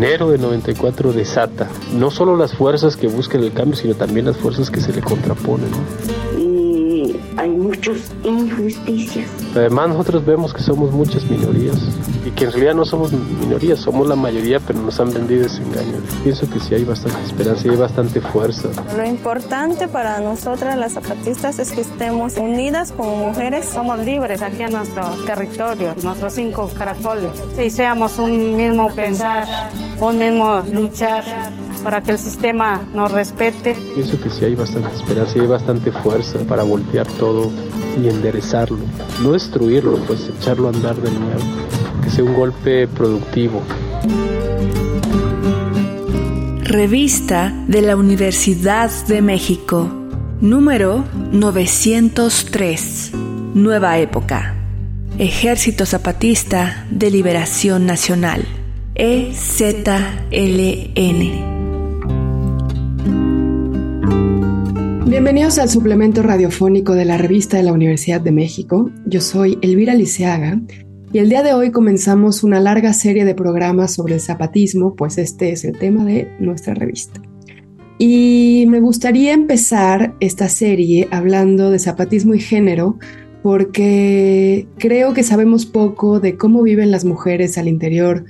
enero de 94 desata no solo las fuerzas que buscan el cambio, sino también las fuerzas que se le contraponen. Muchas injusticias. Además nosotros vemos que somos muchas minorías y que en realidad no somos minorías, somos la mayoría, pero nos han vendido ese engaño. Pienso que sí hay bastante esperanza y hay bastante fuerza. Lo importante para nosotras las zapatistas es que estemos unidas como mujeres. Somos libres aquí en nuestro territorio, nuestros cinco caracoles. Y seamos un mismo pensar, un mismo luchar para que el sistema nos respete. Pienso que sí hay bastante esperanza y hay bastante fuerza para voltear todo y enderezarlo. No destruirlo, pues echarlo a andar de nuevo. Que sea un golpe productivo. Revista de la Universidad de México, número 903. Nueva época. Ejército Zapatista de Liberación Nacional. EZLN. Bienvenidos al suplemento radiofónico de la revista de la Universidad de México. Yo soy Elvira Liceaga y el día de hoy comenzamos una larga serie de programas sobre el zapatismo, pues este es el tema de nuestra revista. Y me gustaría empezar esta serie hablando de zapatismo y género porque creo que sabemos poco de cómo viven las mujeres al interior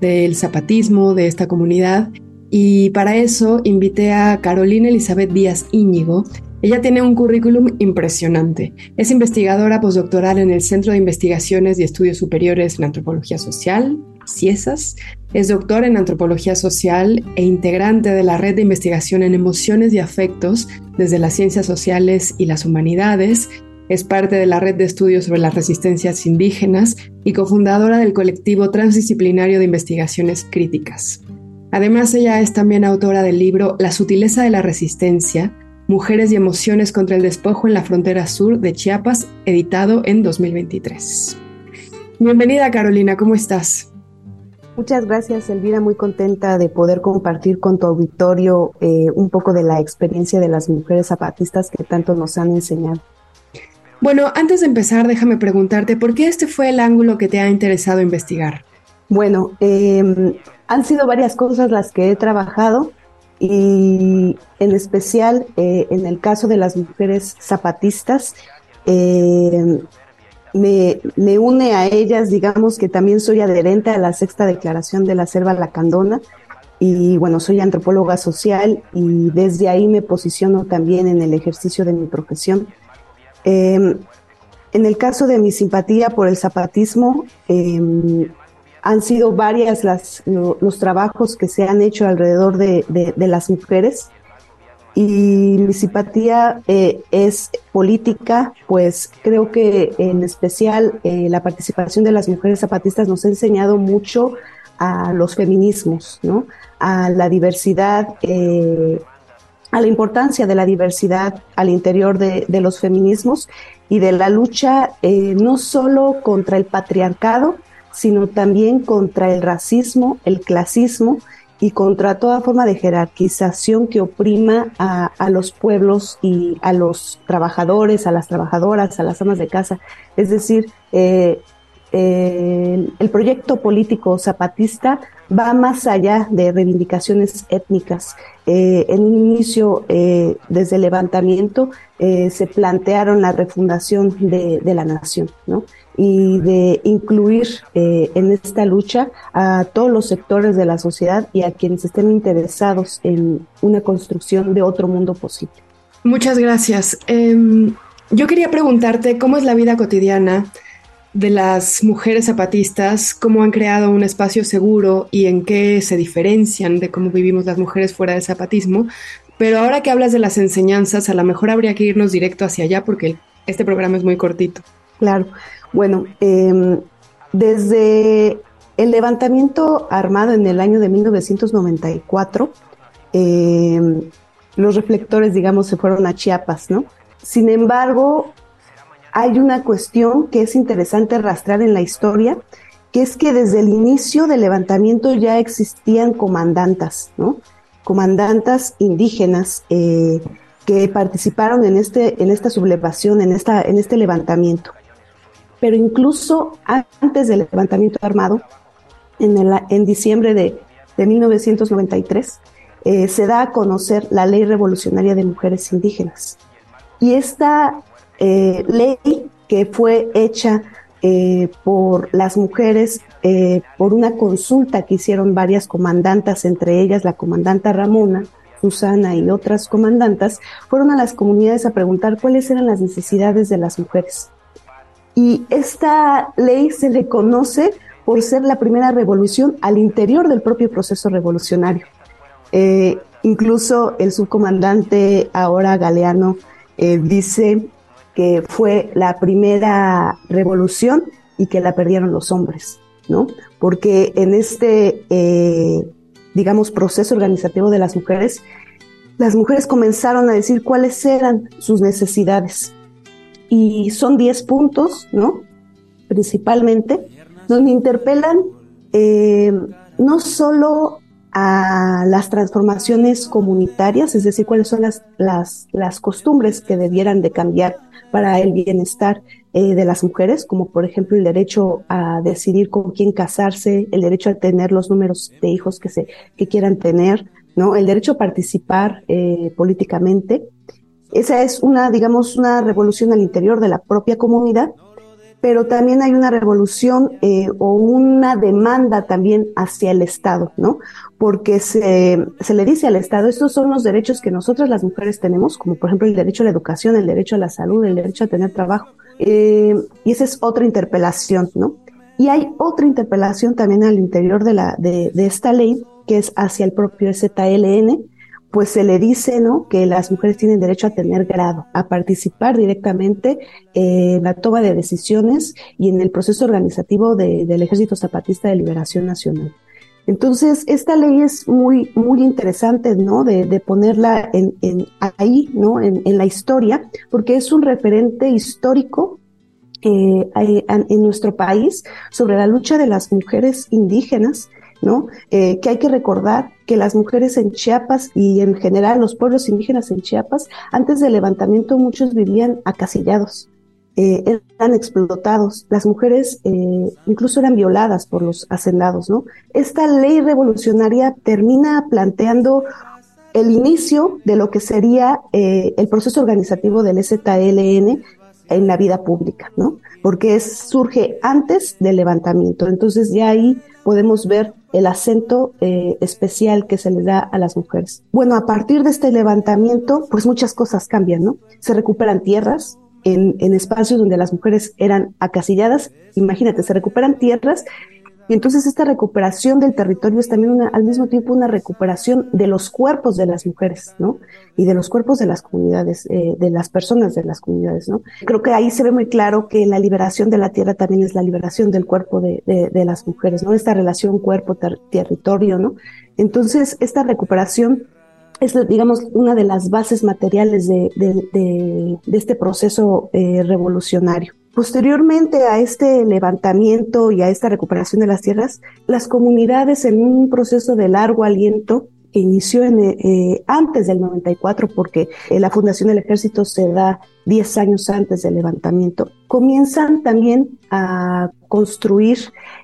del zapatismo, de esta comunidad, y para eso invité a Carolina Elizabeth Díaz Íñigo. Ella tiene un currículum impresionante. Es investigadora postdoctoral en el Centro de Investigaciones y Estudios Superiores en Antropología Social, CIESAS. Es doctora en Antropología Social e integrante de la Red de Investigación en Emociones y Afectos desde las Ciencias Sociales y las Humanidades. Es parte de la Red de Estudios sobre las Resistencias Indígenas y cofundadora del colectivo transdisciplinario de investigaciones críticas. Además, ella es también autora del libro La sutileza de la resistencia, Mujeres y emociones contra el despojo en la frontera sur de Chiapas, editado en 2023. Bienvenida Carolina, ¿cómo estás? Muchas gracias, Elvira. Muy contenta de poder compartir con tu auditorio eh, un poco de la experiencia de las mujeres zapatistas que tanto nos han enseñado. Bueno, antes de empezar, déjame preguntarte, ¿por qué este fue el ángulo que te ha interesado investigar? Bueno, eh, han sido varias cosas las que he trabajado y en especial eh, en el caso de las mujeres zapatistas, eh, me, me, une a ellas, digamos que también soy adherente a la sexta declaración de la selva lacandona y bueno, soy antropóloga social y desde ahí me posiciono también en el ejercicio de mi profesión. Eh, en el caso de mi simpatía por el zapatismo, han sido varias las, los trabajos que se han hecho alrededor de, de, las mujeres y mi simpatía eh, es política, pues creo que en especial eh, la participación de las mujeres zapatistas nos ha enseñado mucho a los feminismos, ¿no? a la diversidad, eh, a la importancia de la diversidad al interior de, de los feminismos y de la lucha no solo contra el patriarcado, sino también contra el racismo, el clasismo y contra toda forma de jerarquización que oprima a, los pueblos y a los trabajadores, a las trabajadoras, a las amas de casa. Es decir, eh, eh, el proyecto político zapatista va más allá de reivindicaciones étnicas. Eh, en un inicio, desde el levantamiento, se plantearon la refundación de, de la nación, ¿no? y de incluir eh, en esta lucha a todos los sectores de la sociedad y a quienes estén interesados en una construcción de otro mundo posible. Muchas gracias. Em, yo quería preguntarte cómo es la vida cotidiana de las mujeres zapatistas, cómo han creado un espacio seguro y en qué se diferencian de cómo vivimos las mujeres fuera del zapatismo. Pero ahora que hablas de las enseñanzas, a lo mejor habría que irnos directo hacia allá porque este programa es muy cortito. Claro. Bueno, em, desde el levantamiento armado en el año de 1994, em, los reflectores, digamos, se fueron a Chiapas, ¿no? Sin embargo, hay una cuestión que es interesante rastrear en la historia, que es que desde el inicio del levantamiento ya existían comandantas, ¿no? Comandantas indígenas eh, que participaron en, este, en esta sublevación, en, esta, en este levantamiento pero incluso antes del levantamiento armado, en, el, en diciembre de, de 1993, eh, se da a conocer la Ley Revolucionaria de Mujeres Indígenas. Y esta eh, ley que fue hecha eh, por las mujeres por una consulta que hicieron varias comandantas, entre ellas la comandanta Ramona, Susana y otras comandantas, fueron a las comunidades a preguntar cuáles eran las necesidades de las mujeres. Y esta ley se le conoce por ser la primera revolución al interior del propio proceso revolucionario. Eh, incluso el subcomandante ahora Galeano eh, dice que fue la primera revolución y que la perdieron los hombres, ¿no? Porque en este, eh, digamos, proceso organizativo de las mujeres, las mujeres comenzaron a decir cuáles eran sus necesidades. Y son 10 puntos, ¿no? Principalmente, donde interpelan eh, no solo a las transformaciones comunitarias, es decir, cuáles son las, las, las costumbres que debieran de cambiar para el bienestar eh, de las mujeres, como por ejemplo el derecho a decidir con quién casarse, el derecho a tener los números de hijos que, se, que quieran tener, ¿no? El derecho a participar eh, políticamente. Esa es una, digamos, una revolución al interior de la propia comunidad pero también hay una revolución eh, o una demanda también hacia el Estado, ¿no? Porque se, se, le dice al Estado, estos son los derechos que nosotras las mujeres tenemos, como por ejemplo el derecho a la educación, el derecho a la salud, el derecho a tener trabajo. Eh, y esa es otra interpelación, ¿no? Y hay otra interpelación también al interior de, la, de, de esta ley, que es hacia el propio ZLN, pues se le dice, ¿no? Que las mujeres tienen derecho a tener grado, a participar directamente en la toma de decisiones y en el proceso organizativo del Ejército Zapatista de Liberación Nacional. Entonces, esta ley es muy, muy interesante, ¿no? De, ponerla en, ahí, ¿no? En, la historia, porque es un referente histórico eh, en nuestro país sobre la lucha de las mujeres indígenas ¿no? Eh, que hay que recordar que las mujeres en Chiapas y en general los pueblos indígenas en Chiapas, antes del levantamiento muchos vivían acasillados, eh, eran explotados, las mujeres eh, incluso eran violadas por los hacendados, ¿no? Esta ley revolucionaria termina planteando el inicio de lo que sería el proceso organizativo del ZLN en la vida pública, ¿no? Porque surge antes del levantamiento. Entonces ya ahí podemos ver el acento eh, especial que se le da a las mujeres. Bueno, a partir de este levantamiento, pues muchas cosas cambian, ¿no? Se recuperan tierras en, en espacios donde las mujeres eran acasilladas. Imagínate, se recuperan tierras y entonces esta recuperación del territorio es también una, al mismo tiempo una recuperación de los cuerpos de las mujeres, ¿no? Y de los cuerpos de las comunidades, eh, de las personas de las comunidades, ¿no? Creo que ahí se ve muy claro que la liberación de la tierra también es la liberación del cuerpo de, de, de las mujeres, ¿no? Esta relación cuerpo-territorio, ¿no? Entonces, esta recuperación es, digamos, una de las bases materiales de, de, este proceso eh, revolucionario. Posteriormente a este levantamiento y a esta recuperación de las tierras, las comunidades en un proceso de largo aliento que inició en, eh, antes del 94, porque eh, la fundación del ejército se da 10 años antes del levantamiento, comienzan también a construir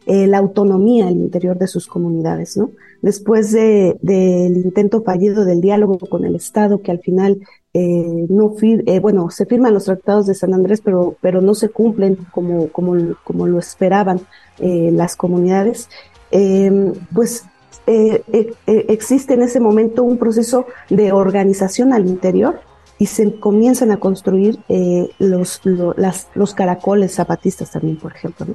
eh, la autonomía al interior de sus comunidades, ¿no? Después del intento fallido del diálogo con el Estado, que al final eh, no eh, bueno, se firman los tratados de San Andrés, pero, pero no se cumplen como, como, como lo esperaban eh, las comunidades, em, pues existe en ese momento un proceso de organización al interior y se comienzan a construir los, las, los caracoles zapatistas también, por ejemplo.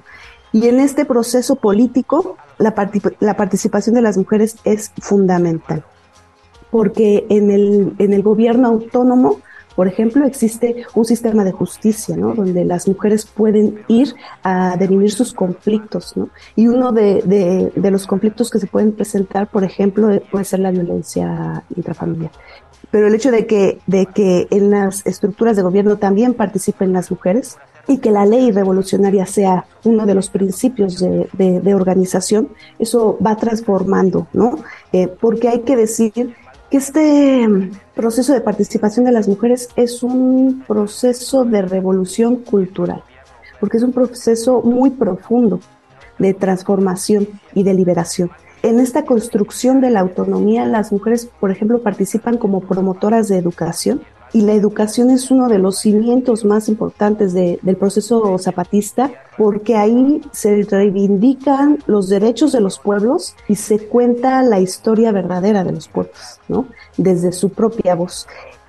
Y en este proceso político, la, la participación de las mujeres es fundamental porque en el, en el gobierno autónomo, por ejemplo, existe un sistema de justicia, ¿no? Donde las mujeres pueden ir a derimir sus conflictos, ¿no? Y uno de, de, de, los conflictos que se pueden presentar, por ejemplo, puede ser la violencia intrafamiliar. Pero el hecho de que, de que en las estructuras de gobierno también participen las mujeres y que la ley revolucionaria sea uno de los principios de, de organización, eso va transformando, ¿no? Eh, porque hay que decir este proceso de participación de las mujeres es un proceso de revolución cultural, porque es un proceso muy profundo de transformación y de liberación. en esta construcción de la autonomía, las mujeres, por ejemplo, participan como promotoras de educación y la educación es uno de los cimientos más importantes del proceso zapatista porque ahí se reivindican los derechos de los pueblos y se cuenta la historia verdadera de los pueblos, ¿no? Desde su propia voz.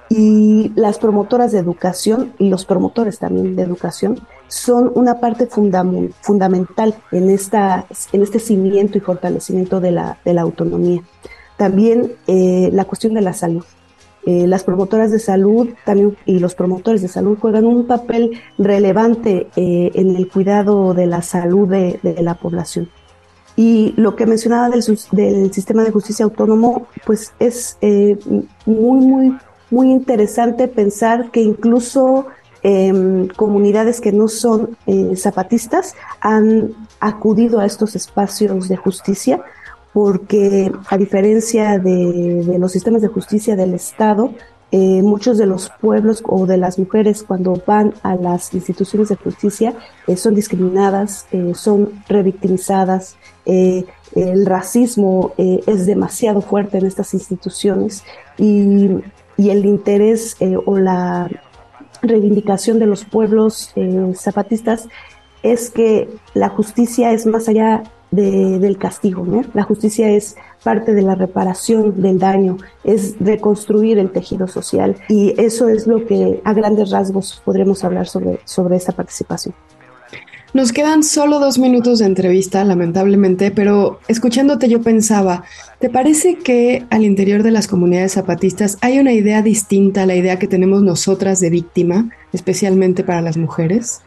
Y las promotoras de educación y los promotores también de educación son una parte fundamental en, esta, en este cimiento y fortalecimiento de la, de la autonomía. También eh, la cuestión de la salud. Eh, las promotoras de salud también y los promotores de salud juegan un papel relevante eh, en el cuidado de la salud de, la población. Y lo que mencionaba del, sistema de justicia autónomo, pues es muy, muy, muy interesante pensar que incluso Em, comunidades que no son eh, zapatistas han acudido a estos espacios de justicia porque a diferencia de, los sistemas de justicia del Estado, eh, muchos de los pueblos o de las mujeres cuando van a las instituciones de justicia eh, son discriminadas, son revictimizadas, el racismo es demasiado fuerte en estas instituciones y, y el interés o la reivindicación de los pueblos eh, zapatistas es que la justicia es más allá del castigo. La justicia es parte de la reparación del daño, es reconstruir el tejido social y eso es lo que a grandes rasgos podremos hablar sobre, sobre esta participación. Nos quedan solo dos minutos de entrevista, lamentablemente, pero escuchándote yo pensaba, ¿te parece que al interior de las comunidades zapatistas hay una idea distinta a la idea que tenemos nosotras de víctima, especialmente para las mujeres?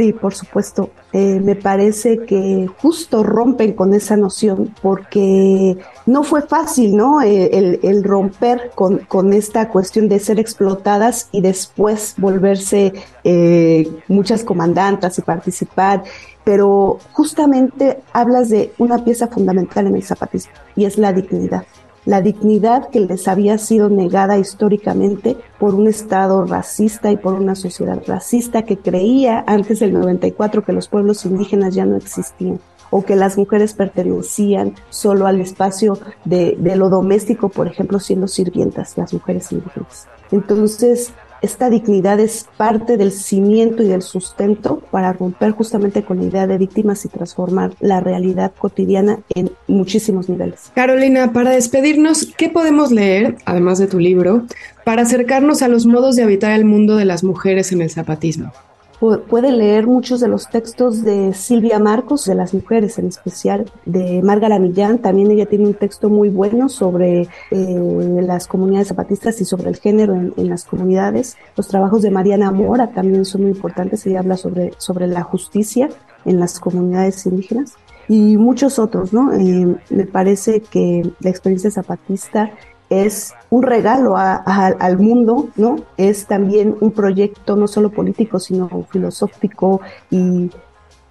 Sí, por supuesto. Eh, me parece que justo rompen con esa noción porque no fue fácil, ¿no? Eh, el, romper con, esta cuestión de ser explotadas y después volverse eh, muchas comandantas y participar. Pero justamente hablas de una pieza fundamental en el zapatismo y es la dignidad la dignidad que les había sido negada históricamente por un Estado racista y por una sociedad racista que creía antes del 94 que los pueblos indígenas ya no existían o que las mujeres pertenecían solo al espacio de, de lo doméstico, por ejemplo, siendo sirvientas, las mujeres indígenas. Entonces, esta dignidad es parte del cimiento y del sustento para romper justamente con la idea de víctimas y transformar la realidad cotidiana en muchísimos niveles. Carolina, para despedirnos, ¿qué podemos leer, además de tu libro, para acercarnos a los modos de habitar el mundo de las mujeres en el zapatismo? Puede leer muchos de los textos de Silvia Marcos, de las mujeres en especial, de Marga Millán. También ella tiene un texto muy bueno sobre eh, las comunidades zapatistas y sobre el género en, las comunidades. Los trabajos de Mariana Mora también son muy importantes. Ella habla sobre, sobre la justicia en las comunidades indígenas y muchos otros, ¿no? Eh, me parece que la experiencia zapatista es un regalo al mundo, ¿no? Es también un proyecto no solo político, sino filosófico y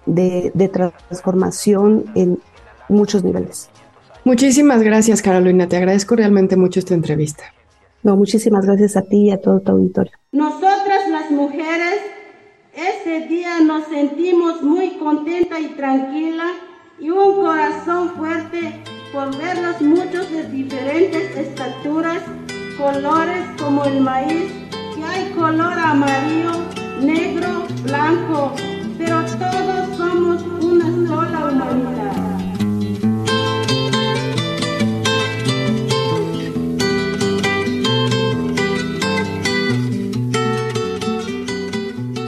de, transformación en muchos niveles. Muchísimas gracias, Carolina. Te agradezco realmente mucho esta entrevista. No, muchísimas gracias a ti y a todo tu auditorio. Nosotras las mujeres, ese día nos sentimos muy contenta y tranquila y un corazón fuerte por verlos muchos de diferentes estaturas, colores como el maíz, que hay color amarillo, negro, blanco, pero todos somos una sola humanidad.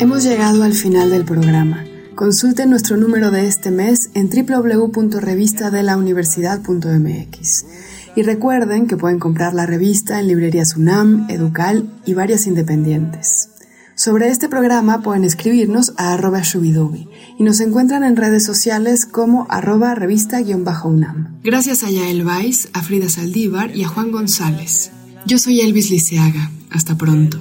Hemos llegado al final del programa. Consulten nuestro número de este mes en www.revistadelauniversidad.mx. Y recuerden que pueden comprar la revista en librerías UNAM, Educal y varias independientes. Sobre este programa pueden escribirnos a arroba shubidubi y nos encuentran en redes sociales como arroba revista-unam. Gracias a Yael Weiss, a Frida Saldívar y a Juan González. Yo soy Elvis Liceaga. Hasta pronto.